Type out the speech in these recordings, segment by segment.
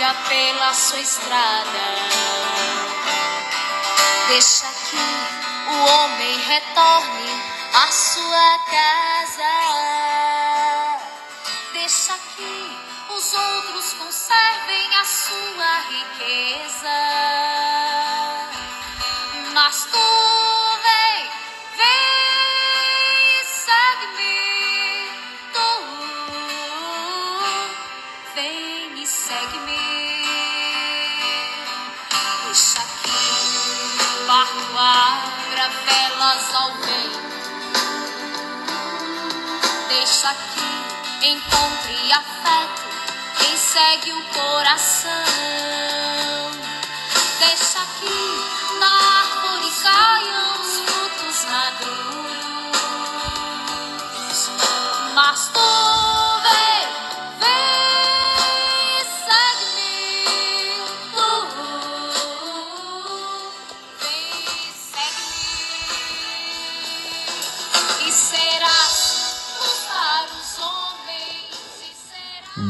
siga pela sua estrada. Deixa que o homem retorne à sua casa. Deixa que os outros conservem a sua riqueza. Mas tu vem, vem, segue-me. Barco abra velas ao vento. Deixa que encontre afeto quem segue o coração. Deixa que na árvore caiam os frutos maduros. Mas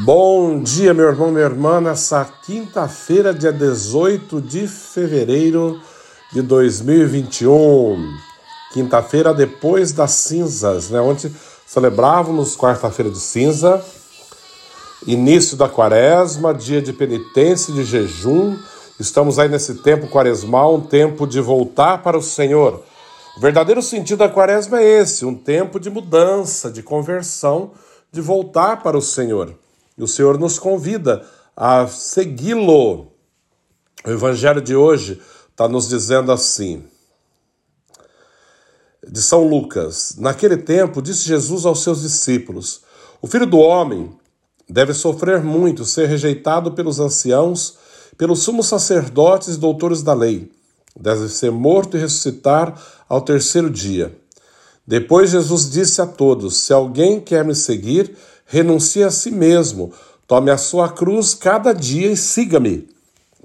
Bom dia, meu irmão, minha irmã, nessa quinta-feira, dia 18 de fevereiro de 2021. Quinta-feira depois das cinzas, né? Ontem celebrávamos quarta-feira de cinza, início da quaresma, dia de penitência de jejum. Estamos aí nesse tempo quaresmal, um tempo de voltar para o Senhor. O verdadeiro sentido da quaresma é esse, um tempo de mudança, de conversão, de voltar para o Senhor. E o Senhor nos convida a segui-lo. O evangelho de hoje está nos dizendo assim: de São Lucas: Naquele tempo, disse Jesus aos seus discípulos: O filho do homem deve sofrer muito, ser rejeitado pelos anciãos, pelos sumos sacerdotes e doutores da lei. Deve ser morto e ressuscitar ao terceiro dia. Depois Jesus disse a todos: Se alguém quer me seguir, renuncie a si mesmo, tome a sua cruz cada dia e siga-me.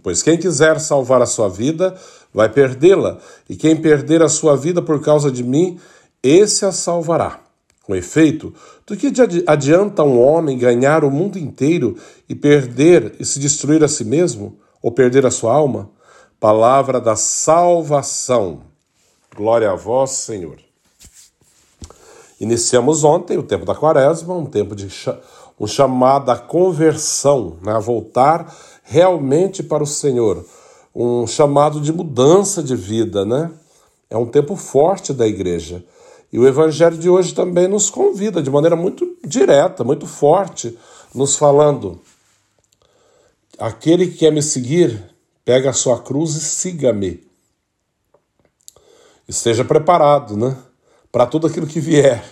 Pois quem quiser salvar a sua vida, vai perdê-la, e quem perder a sua vida por causa de mim, esse a salvará. Com efeito, do que adianta um homem ganhar o mundo inteiro e perder e se destruir a si mesmo, ou perder a sua alma? Palavra da salvação. Glória a vós, Senhor. Iniciamos ontem o tempo da quaresma, um tempo de um chamado à conversão, né, a voltar realmente para o Senhor, um chamado de mudança de vida, né? É um tempo forte da igreja. E o evangelho de hoje também nos convida de maneira muito direta, muito forte, nos falando: aquele que quer me seguir, pega a sua cruz e siga-me. Esteja preparado, né? Para tudo aquilo que vier.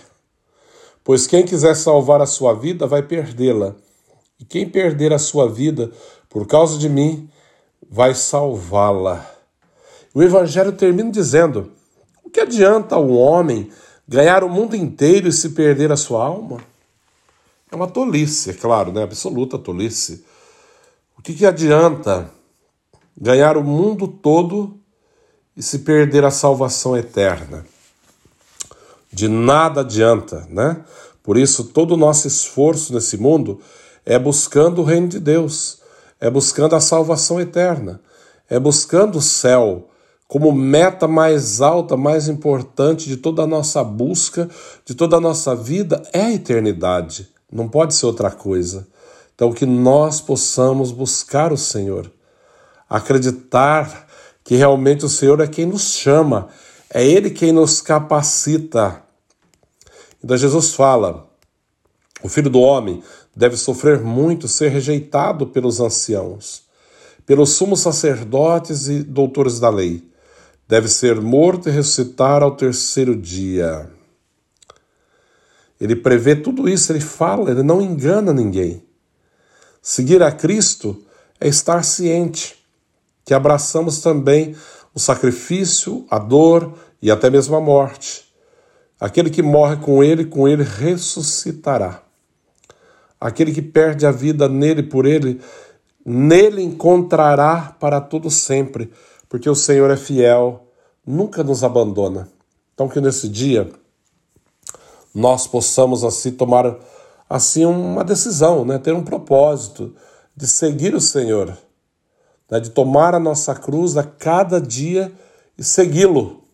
Pois quem quiser salvar a sua vida vai perdê-la. E quem perder a sua vida por causa de mim vai salvá-la. O Evangelho termina dizendo: o que adianta um homem ganhar o mundo inteiro e se perder a sua alma? É uma tolice, é claro, né? absoluta tolice. O que, que adianta ganhar o mundo todo e se perder a salvação eterna? De nada adianta, né? Por isso, todo o nosso esforço nesse mundo é buscando o reino de Deus, é buscando a salvação eterna, é buscando o céu como meta mais alta, mais importante de toda a nossa busca, de toda a nossa vida, é a eternidade. Não pode ser outra coisa. Então, que nós possamos buscar o Senhor, acreditar que realmente o Senhor é quem nos chama, é Ele quem nos capacita. Então, Jesus fala: o filho do homem deve sofrer muito, ser rejeitado pelos anciãos, pelos sumos sacerdotes e doutores da lei. Deve ser morto e ressuscitar ao terceiro dia. Ele prevê tudo isso, ele fala, ele não engana ninguém. Seguir a Cristo é estar ciente que abraçamos também o sacrifício, a dor e até mesmo a morte. Aquele que morre com ele, com ele ressuscitará. Aquele que perde a vida nele por ele, nele encontrará para todo sempre, porque o Senhor é fiel, nunca nos abandona. Então que nesse dia nós possamos assim tomar assim uma decisão, né, ter um propósito de seguir o Senhor, né, de tomar a nossa cruz a cada dia e segui-lo.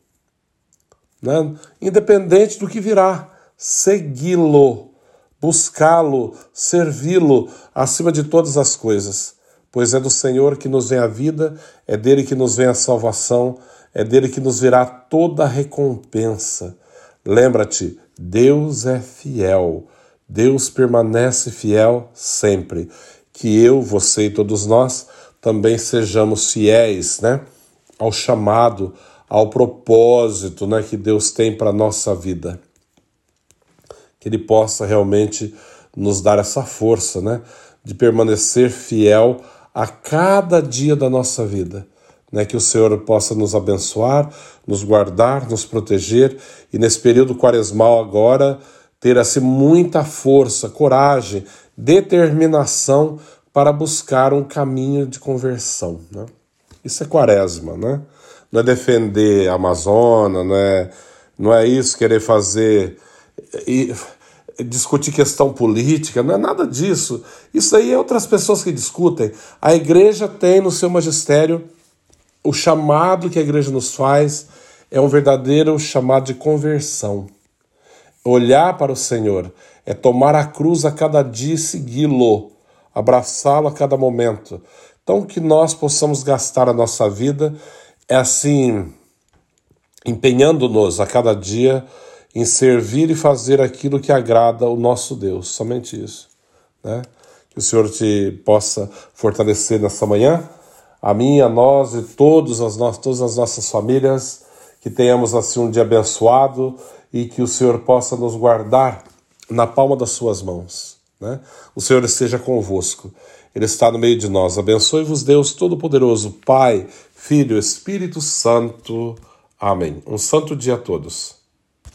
Né, independente do que virá, segui-lo, buscá-lo, servi-lo acima de todas as coisas. Pois é do Senhor que nos vem a vida, é dele que nos vem a salvação, é dele que nos virá toda a recompensa. Lembra-te, Deus é fiel, Deus permanece fiel sempre que eu, você e todos nós também sejamos fiéis, né, ao chamado, ao propósito, né, que Deus tem para nossa vida. Que ele possa realmente nos dar essa força, né, de permanecer fiel a cada dia da nossa vida. Né, que o Senhor possa nos abençoar, nos guardar, nos proteger e nesse período quaresmal agora ter assim muita força, coragem, determinação para buscar um caminho de conversão. Né? Isso é quaresma, né? Não é defender a Amazônia, não é, não é isso, querer fazer. E, discutir questão política, não é nada disso. Isso aí é outras pessoas que discutem. A igreja tem no seu magistério o chamado que a igreja nos faz é um verdadeiro chamado de conversão. Olhar para o Senhor é tomar a cruz a cada dia e segui-lo, abraçá-lo a cada momento. Então, que nós possamos gastar a nossa vida é assim, empenhando-nos a cada dia em servir e fazer aquilo que agrada o nosso Deus, somente isso. Né? Que o Senhor te possa fortalecer nessa manhã, a mim, a nós e todos as no todas as nossas famílias, que tenhamos assim um dia abençoado e que o Senhor possa nos guardar na palma das suas mãos. Né? O Senhor esteja convosco, Ele está no meio de nós. Abençoe-vos, Deus Todo-Poderoso, Pai, Filho, Espírito Santo. Amém. Um santo dia a todos.